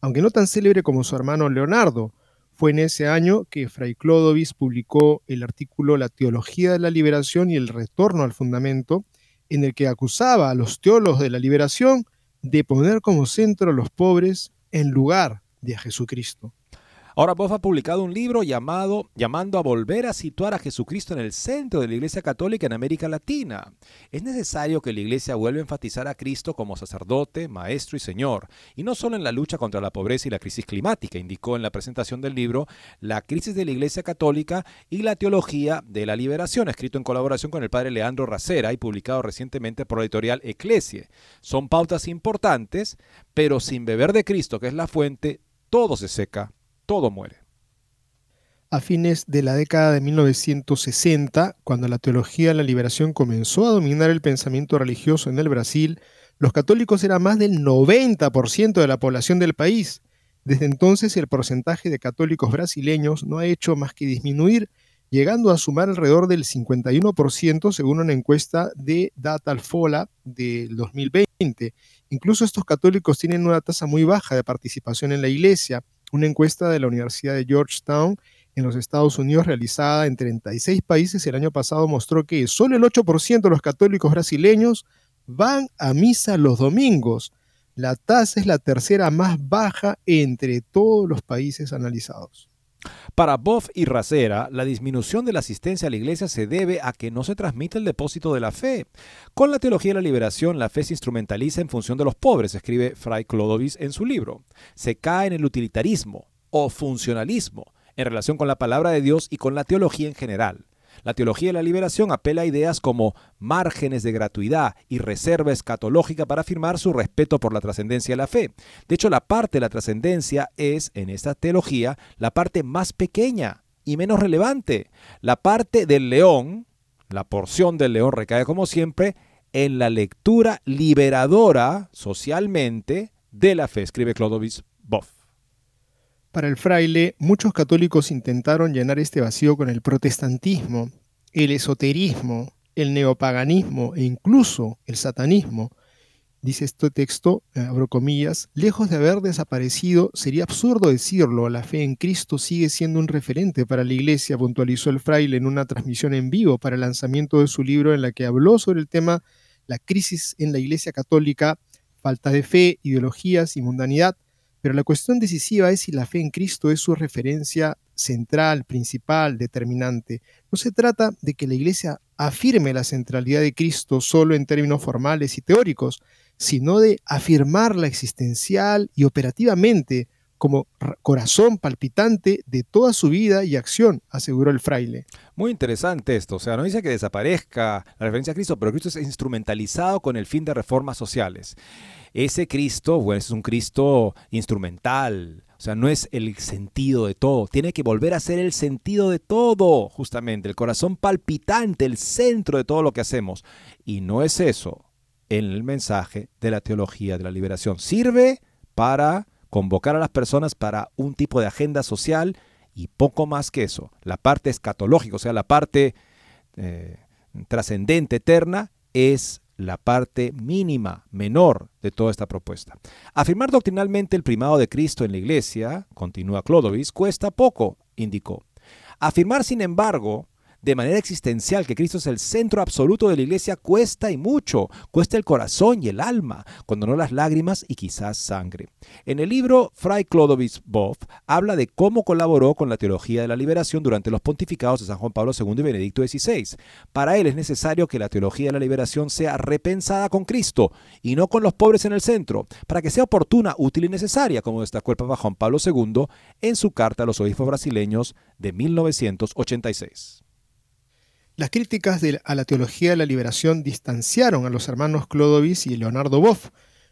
aunque no tan célebre como su hermano Leonardo, fue en ese año que Fray Clodovis publicó el artículo La teología de la liberación y el retorno al fundamento, en el que acusaba a los teólogos de la liberación de poner como centro a los pobres en lugar de a Jesucristo. Ahora Boff ha publicado un libro llamado llamando a volver a situar a Jesucristo en el centro de la Iglesia Católica en América Latina. Es necesario que la Iglesia vuelva a enfatizar a Cristo como sacerdote, maestro y Señor, y no solo en la lucha contra la pobreza y la crisis climática, indicó en la presentación del libro La crisis de la Iglesia Católica y la teología de la liberación, escrito en colaboración con el padre Leandro Racera y publicado recientemente por la editorial Eclesie. Son pautas importantes, pero sin beber de Cristo, que es la fuente, todo se seca todo muere. A fines de la década de 1960, cuando la teología de la liberación comenzó a dominar el pensamiento religioso en el Brasil, los católicos eran más del 90% de la población del país. Desde entonces el porcentaje de católicos brasileños no ha hecho más que disminuir, llegando a sumar alrededor del 51% según una encuesta de Data Alfola del 2020. Incluso estos católicos tienen una tasa muy baja de participación en la iglesia, Una encuesta de la Universidad de Georgetown en los Estados Unidos realizada en 36 países el año pasado mostró que solo el 8% de los católicos brasileños van a misa los domingos. La tasa es la tercera más baja entre todos los países analizados. Para Boff y Racera, la disminución de la asistencia a la iglesia se debe a que no se transmite el depósito de la fe. Con la teología de la liberación, la fe se instrumentaliza en función de los pobres, escribe Fray Clodovis en su libro. Se cae en el utilitarismo o funcionalismo en relación con la palabra de Dios y con la teología en general. La teología de la liberación apela a ideas como márgenes de gratuidad y reserva escatológica para afirmar su respeto por la trascendencia de la fe. De hecho, la parte de la trascendencia es, en esta teología, la parte más pequeña y menos relevante. La parte del león, la porción del león recae como siempre en la lectura liberadora socialmente de la fe, escribe Clodovis Boff. Para el fraile, muchos católicos intentaron llenar este vacío con el protestantismo, el esoterismo, el neopaganismo e incluso el satanismo. Dice este texto, eh, abro comillas, lejos de haber desaparecido, sería absurdo decirlo, la fe en Cristo sigue siendo un referente para la Iglesia, puntualizó el fraile en una transmisión en vivo para el lanzamiento de su libro en la que habló sobre el tema La crisis en la Iglesia Católica, falta de fe, ideologías y mundanidad, pero la cuestión decisiva es si la fe en Cristo es su referencia central, principal, determinante. No se trata de que la Iglesia afirme la centralidad de Cristo solo en términos formales y teóricos, sino de afirmarla existencial y operativamente como corazón palpitante de toda su vida y acción, aseguró el fraile. Muy interesante esto, o sea, no dice que desaparezca la referencia a Cristo, pero Cristo es instrumentalizado con el fin de reformas sociales ese Cristo, bueno, es un Cristo instrumental, o sea, no es el sentido de todo, tiene que volver a ser el sentido de todo, justamente, el corazón palpitante, el centro de todo lo que hacemos. Y no es eso en el mensaje de la teología de la liberación. Sirve para convocar a las personas para un tipo de agenda social y poco más que eso. La parte escatológica, o sea, la parte eh, trascendente, eterna, es la parte mínima, menor de toda esta propuesta. Afirmar doctrinalmente el primado de Cristo en la Iglesia, continúa Clodovis, cuesta poco, indicó. Afirmar, sin embargo, de manera existencial que Cristo es el centro absoluto de la iglesia cuesta y mucho, cuesta el corazón y el alma, cuando no las lágrimas y quizás sangre. En el libro Fray Clodovis Boff habla de cómo colaboró con la teología de la liberación durante los pontificados de San Juan Pablo II y Benedicto XVI. Para él es necesario que la teología de la liberación sea repensada con Cristo y no con los pobres en el centro, para que sea oportuna, útil y necesaria, como destacó el Papa Juan Pablo II en su carta a los obispos brasileños de 1986. Las críticas a la teología de la liberación distanciaron a los hermanos Clodovis y Leonardo Boff.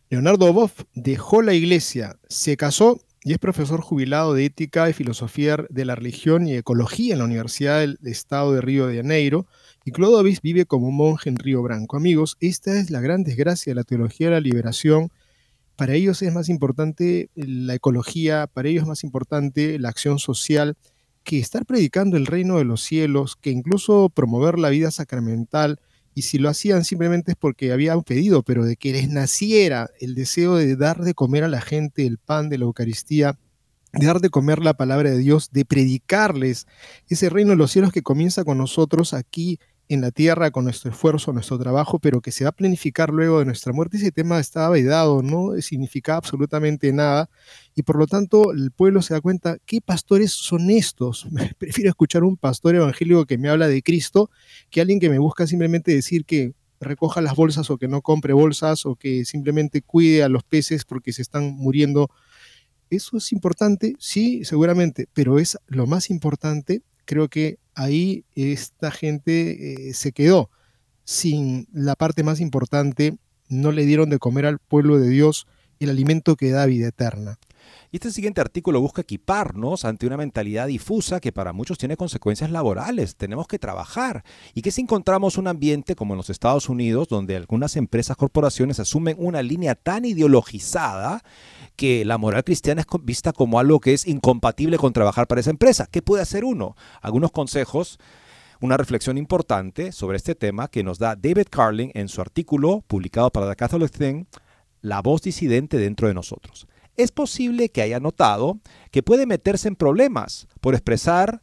Leonardo Boff dejó la iglesia, se casó y es profesor jubilado de ética y filosofía de la religión y ecología en la Universidad del Estado de Río de Janeiro. Y Clodovis vive como monje en Río Branco. Amigos, esta es la gran desgracia de la teología de la liberación. Para ellos es más importante la ecología, para ellos es más importante la acción social que estar predicando el reino de los cielos, que incluso promover la vida sacramental, y si lo hacían simplemente es porque habían pedido, pero de que les naciera el deseo de dar de comer a la gente el pan de la Eucaristía, de dar de comer la palabra de Dios, de predicarles ese reino de los cielos que comienza con nosotros aquí en la tierra con nuestro esfuerzo, nuestro trabajo, pero que se va a planificar luego de nuestra muerte. Ese tema estaba vedado, no significaba absolutamente nada y por lo tanto el pueblo se da cuenta, ¿qué pastores son estos? Prefiero escuchar un pastor evangélico que me habla de Cristo que alguien que me busca simplemente decir que recoja las bolsas o que no compre bolsas o que simplemente cuide a los peces porque se están muriendo. Eso es importante, sí, seguramente, pero es lo más importante, creo que ahí esta gente eh, se quedó sin la parte más importante, no le dieron de comer al pueblo de Dios el alimento que da vida eterna. Y este siguiente artículo busca equiparnos ante una mentalidad difusa que para muchos tiene consecuencias laborales. Tenemos que trabajar. Y que si encontramos un ambiente como en los Estados Unidos, donde algunas empresas, corporaciones asumen una línea tan ideologizada que la moral cristiana es vista como algo que es incompatible con trabajar para esa empresa. ¿Qué puede hacer uno? Algunos consejos una reflexión importante sobre este tema que nos da David Carling en su artículo publicado para The Catholic Thing, La voz disidente dentro de nosotros. Es posible que haya notado que puede meterse en problemas por expresar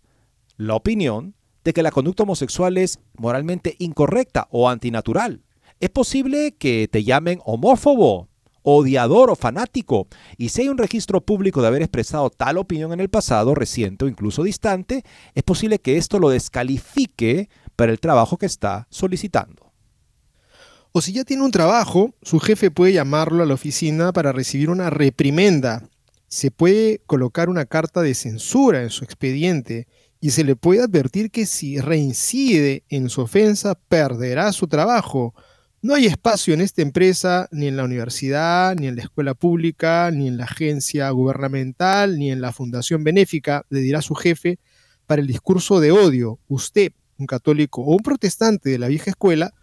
la opinión de que la conducta homosexual es moralmente incorrecta o antinatural. Es posible que te llamen homófobo, odiador o fanático, y si hay un registro público de haber expresado tal opinión en el pasado, reciente o incluso distante, es posible que esto lo descalifique para el trabajo que está solicitando. O si ya tiene un trabajo, su jefe puede llamarlo a la oficina para recibir una reprimenda. Se puede colocar una carta de censura en su expediente y se le puede advertir que si reincide en su ofensa perderá su trabajo. No hay espacio en esta empresa, ni en la universidad, ni en la escuela pública, ni en la agencia gubernamental, ni en la fundación benéfica, le dirá su jefe, para el discurso de odio. Usted, un católico o un protestante de la vieja escuela,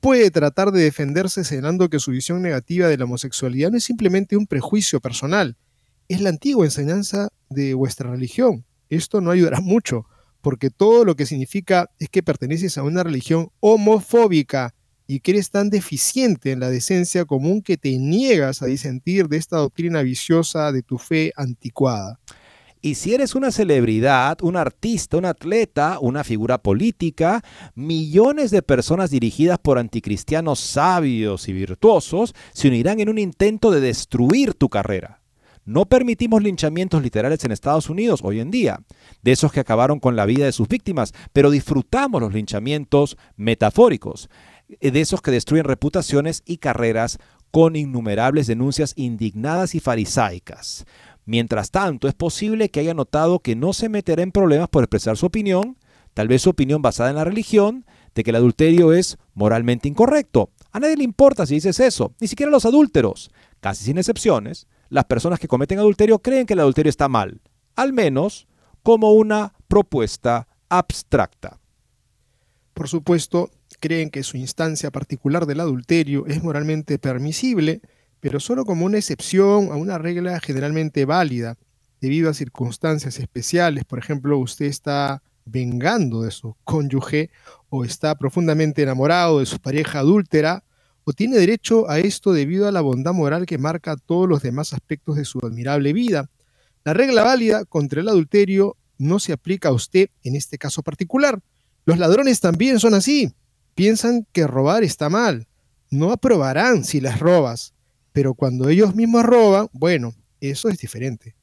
puede tratar de defenderse señalando que su visión negativa de la homosexualidad no es simplemente un prejuicio personal, es la antigua enseñanza de vuestra religión. Esto no ayudará mucho, porque todo lo que significa es que perteneces a una religión homofóbica y que eres tan deficiente en la decencia común que te niegas a disentir de esta doctrina viciosa de tu fe anticuada. Y si eres una celebridad, un artista, un atleta, una figura política, millones de personas dirigidas por anticristianos sabios y virtuosos se unirán en un intento de destruir tu carrera. No permitimos linchamientos literales en Estados Unidos hoy en día, de esos que acabaron con la vida de sus víctimas, pero disfrutamos los linchamientos metafóricos. Eh, de esos que destruyen reputaciones y carreras con innumerables denuncias indignadas y farisaicas. Mientras tanto, es posible que haya notado que no se meterá en problemas por expresar su opinión, tal vez su opinión basada en la religión, de que el adulterio es moralmente incorrecto. A nadie le importa si dices eso, ni siquiera los adúlteros. Casi sin excepciones, las personas que cometen adulterio creen que el adulterio está mal, al menos como una propuesta abstracta. Por supuesto, creen que su instancia particular del adulterio es moralmente permisible, pero solo como una excepción a una regla generalmente válida. Debido a circunstancias especiales, por ejemplo, usted está vengando de su cónyuge o está profundamente enamorado de su pareja adúltera, o tiene derecho a esto debido a la bondad moral que marca todos los demás aspectos de su admirable vida. La regla válida contra el adulterio no se aplica a usted en este caso particular. Los ladrones también son así piensan que robar está mal. No aprobarán si les robas, pero cuando ellos mismos roban, bueno, eso es diferente.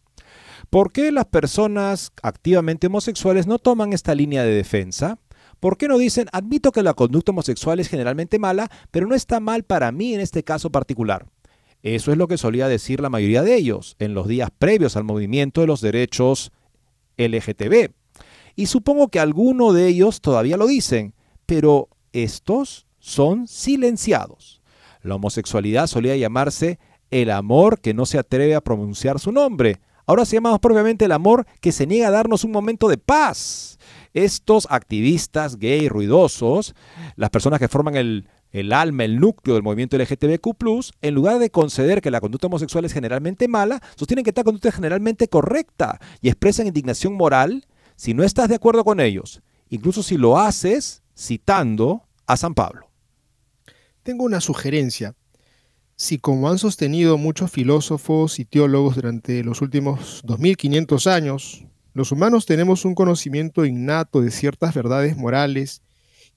¿Por qué las personas activamente homosexuales no toman esta línea de defensa? ¿Por qué no dicen, admito que la conducta homosexual es generalmente mala, pero no está mal para mí en este caso particular? Eso es lo que solía decir la mayoría de ellos en los días previos al movimiento de los derechos LGTB. Y supongo que alguno de ellos todavía lo dicen, pero estos son silenciados. La homosexualidad solía llamarse el amor que no se atreve a pronunciar su nombre. Ahora se llama más propiamente el amor que se niega a darnos un momento de paz. Estos activistas gay ruidosos, las personas que forman el, el alma, el núcleo del movimiento LGTBQ, en lugar de conceder que la conducta homosexual es generalmente mala, sostienen que esta conducta es generalmente correcta y expresan indignación moral si no estás de acuerdo con ellos. Incluso si lo haces citando a San Pablo. Tengo una sugerencia. Si como han sostenido muchos filósofos y teólogos durante los últimos 2500 años, los humanos tenemos un conocimiento innato de ciertas verdades morales,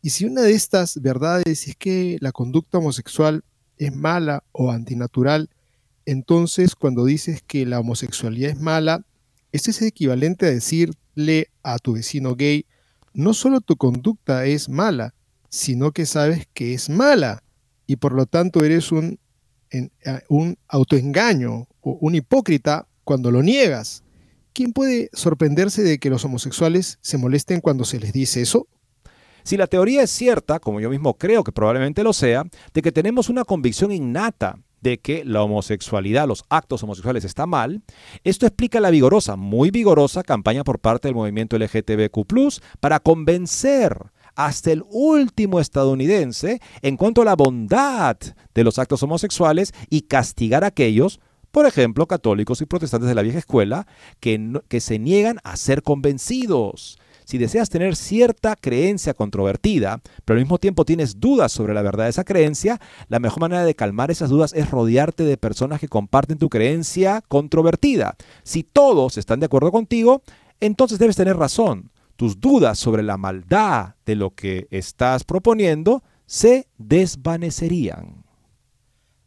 y si una de estas verdades es que la conducta homosexual es mala o antinatural, entonces cuando dices que la homosexualidad es mala, esto es equivalente a decirle a tu vecino gay, no solo tu conducta es mala, sino que sabes que es mala y por lo tanto eres un, autoengaño o un hipócrita cuando lo niegas. ¿Quién puede sorprenderse de que los homosexuales se molesten cuando se les dice eso? Si la teoría es cierta, como yo mismo creo que probablemente lo sea, de que tenemos una convicción innata de que la homosexualidad, los actos homosexuales está mal, esto explica la vigorosa, muy vigorosa campaña por parte del movimiento LGTBQ para convencer hasta el último estadounidense en cuanto a la bondad de los actos homosexuales y castigar a aquellos, por ejemplo, católicos y protestantes de la vieja escuela, que, que se niegan a ser convencidos. Si deseas tener cierta creencia controvertida, pero al mismo tiempo tienes dudas sobre la verdad de esa creencia, la mejor manera de calmar esas dudas es rodearte de personas que comparten tu creencia controvertida. Si todos están de acuerdo contigo, entonces debes tener razón. Tus dudas sobre la maldad de lo que estás proponiendo se desvanecerían.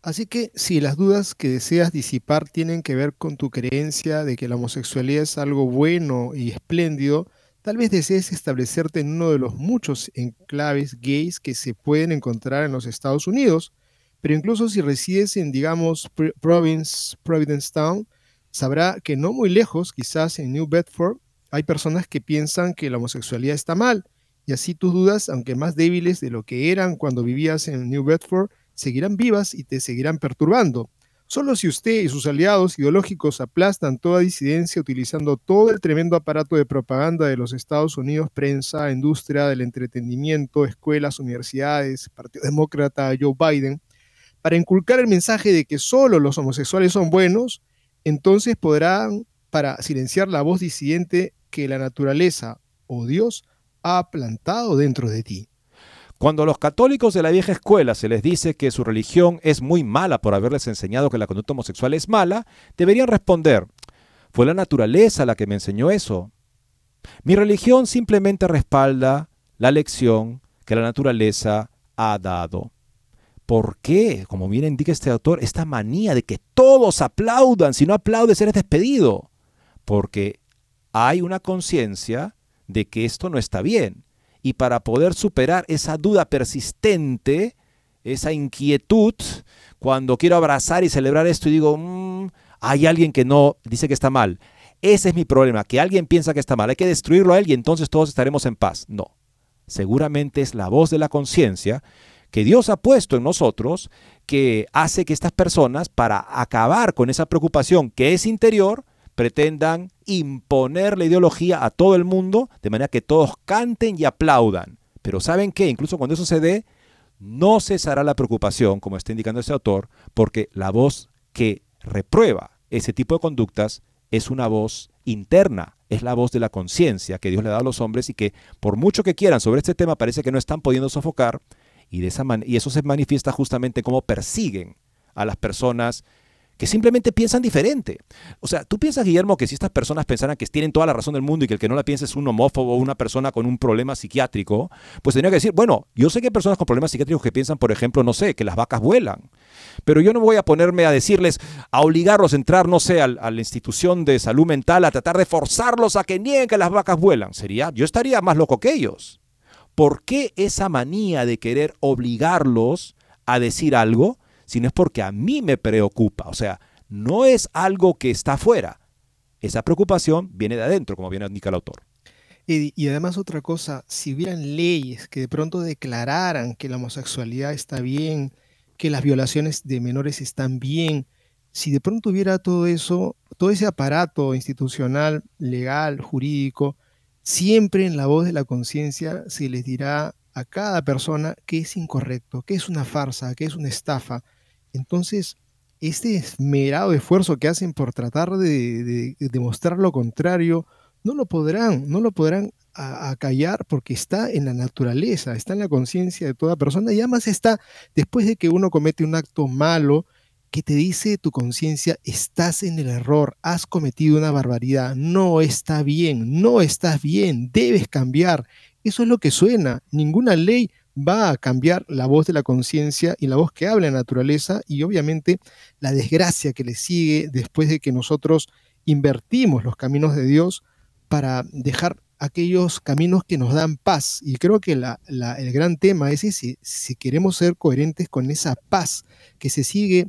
Así que si las dudas que deseas disipar tienen que ver con tu creencia de que la homosexualidad es algo bueno y espléndido, tal vez desees establecerte en uno de los muchos enclaves gays que se pueden encontrar en los Estados Unidos, pero incluso si resides en, digamos, Province, Providence Town, sabrá que no muy lejos, quizás en New Bedford, hay personas que piensan que la homosexualidad está mal, y así tus dudas, aunque más débiles de lo que eran cuando vivías en New Bedford, seguirán vivas y te seguirán perturbando. Solo si usted y sus aliados ideológicos aplastan toda disidencia utilizando todo el tremendo aparato de propaganda de los Estados Unidos, prensa, industria del entretenimiento, escuelas, universidades, Partido Demócrata, Joe Biden, para inculcar el mensaje de que solo los homosexuales son buenos, entonces podrán, para silenciar la voz disidente que la naturaleza o Dios ha plantado dentro de ti. Cuando a los católicos de la vieja escuela se les dice que su religión es muy mala por haberles enseñado que la conducta homosexual es mala, deberían responder, fue la naturaleza la que me enseñó eso. Mi religión simplemente respalda la lección que la naturaleza ha dado. ¿Por qué, como bien indica este autor, esta manía de que todos aplaudan? Si no aplaudes, eres despedido. Porque hay una conciencia de que esto no está bien y para poder superar esa duda persistente, esa inquietud, cuando quiero abrazar y celebrar esto y digo, mm, hay alguien que no dice que está mal. Ese es mi problema, que alguien piensa que está mal. Hay que destruirlo a él y entonces todos estaremos en paz. No. Seguramente es la voz de la conciencia que Dios ha puesto en nosotros que hace que estas personas, para acabar con esa preocupación que es interior, pretendan imponer la ideología a todo el mundo de manera que todos canten y aplaudan. Pero ¿saben qué? Incluso cuando eso se dé, no cesará la preocupación, como está indicando ese autor, porque la voz que reprueba ese tipo de conductas es una voz interna, es la voz de la conciencia que Dios le da a los hombres y que por mucho que quieran sobre este tema parece que no están pudiendo sofocar y, de esa y eso se manifiesta justamente como persiguen a las personas que simplemente piensan diferente. O sea, tú piensas, Guillermo, que si estas personas pensaran que tienen toda la razón del mundo y que el que no la piensa es un homófobo o una persona con un problema psiquiátrico, pues tendría que decir, bueno, yo sé que hay personas con problemas psiquiátricos que piensan, por ejemplo, no sé, que las vacas vuelan. Pero yo no voy a ponerme a decirles, a obligarlos a entrar, no sé, a, a la institución de salud mental, a tratar de forzarlos a que nieguen que las vacas vuelan. Sería, yo estaría más loco que ellos. ¿Por qué esa manía de querer obligarlos a decir algo sino es porque a mí me preocupa. O sea, no es algo que está afuera. Esa preocupación viene de adentro, como bien indica el autor. Y, además otra cosa, si hubieran leyes que de pronto declararan que la homosexualidad está bien, que las violaciones de menores están bien, si de pronto hubiera todo eso, todo ese aparato institucional, legal, jurídico, siempre en la voz de la conciencia se les dirá a cada persona que es incorrecto, que es una farsa, que es una estafa, entonces, este esmerado esfuerzo que hacen por tratar de, demostrar lo contrario, no lo podrán, no lo podrán acallar porque está en la naturaleza, está en la conciencia de toda persona y además está después de que uno comete un acto malo que te dice tu conciencia, estás en el error, has cometido una barbaridad, no está bien, no estás bien, debes cambiar. Eso es lo que suena. Ninguna ley va a cambiar la voz de la conciencia y la voz que habla la naturaleza y obviamente la desgracia que le sigue después de que nosotros invertimos los caminos de Dios para dejar aquellos caminos que nos dan paz. Y creo que el gran tema es si queremos ser coherentes con esa paz que se sigue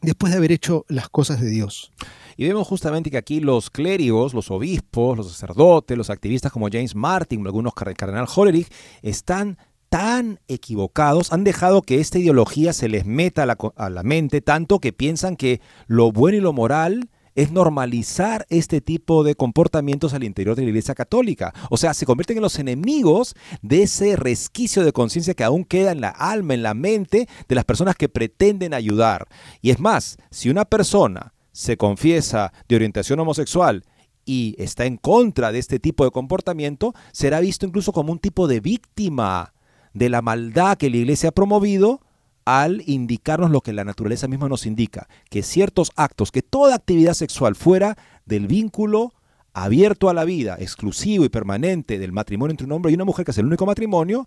después de haber hecho las cosas de Dios. Y vemos justamente que aquí los clérigos, los obispos, los sacerdotes, los activistas como James Martin, algunos cardenal Hollerich, están tan equivocados, han dejado que esta ideología se les meta a la, mente tanto que piensan que lo bueno y lo moral es normalizar este tipo de comportamientos al interior de la Iglesia Católica. O sea, se convierten en los enemigos de ese resquicio de conciencia que aún queda en la alma, en la mente de las personas que pretenden ayudar. Y es más, si una persona se confiesa de orientación homosexual y está en contra de este tipo de comportamiento, será visto incluso como un tipo de víctima de la maldad que la iglesia ha promovido al indicarnos lo que la naturaleza misma nos indica, que ciertos actos, que toda actividad sexual fuera del vínculo abierto a la vida, exclusivo y permanente del matrimonio entre un hombre y una mujer, que es el único matrimonio,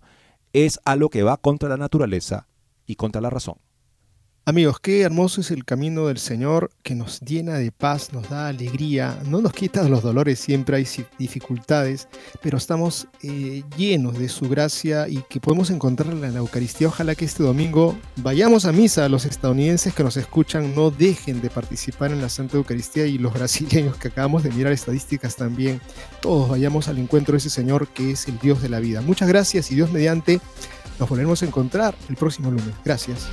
es algo que va contra la naturaleza y contra la razón. Amigos, qué hermoso es el camino del Señor que nos llena de paz, nos da alegría, no nos quita los dolores, siempre hay dificultades, pero estamos eh, llenos de su gracia y que podemos encontrarla en la Eucaristía. Ojalá que este domingo vayamos a misa, los estadounidenses que nos escuchan no dejen de participar en la Santa Eucaristía y los brasileños que acabamos de mirar estadísticas también, todos vayamos al encuentro de ese Señor que es el Dios de la vida. Muchas gracias y Dios mediante nos volveremos a encontrar el próximo lunes. Gracias.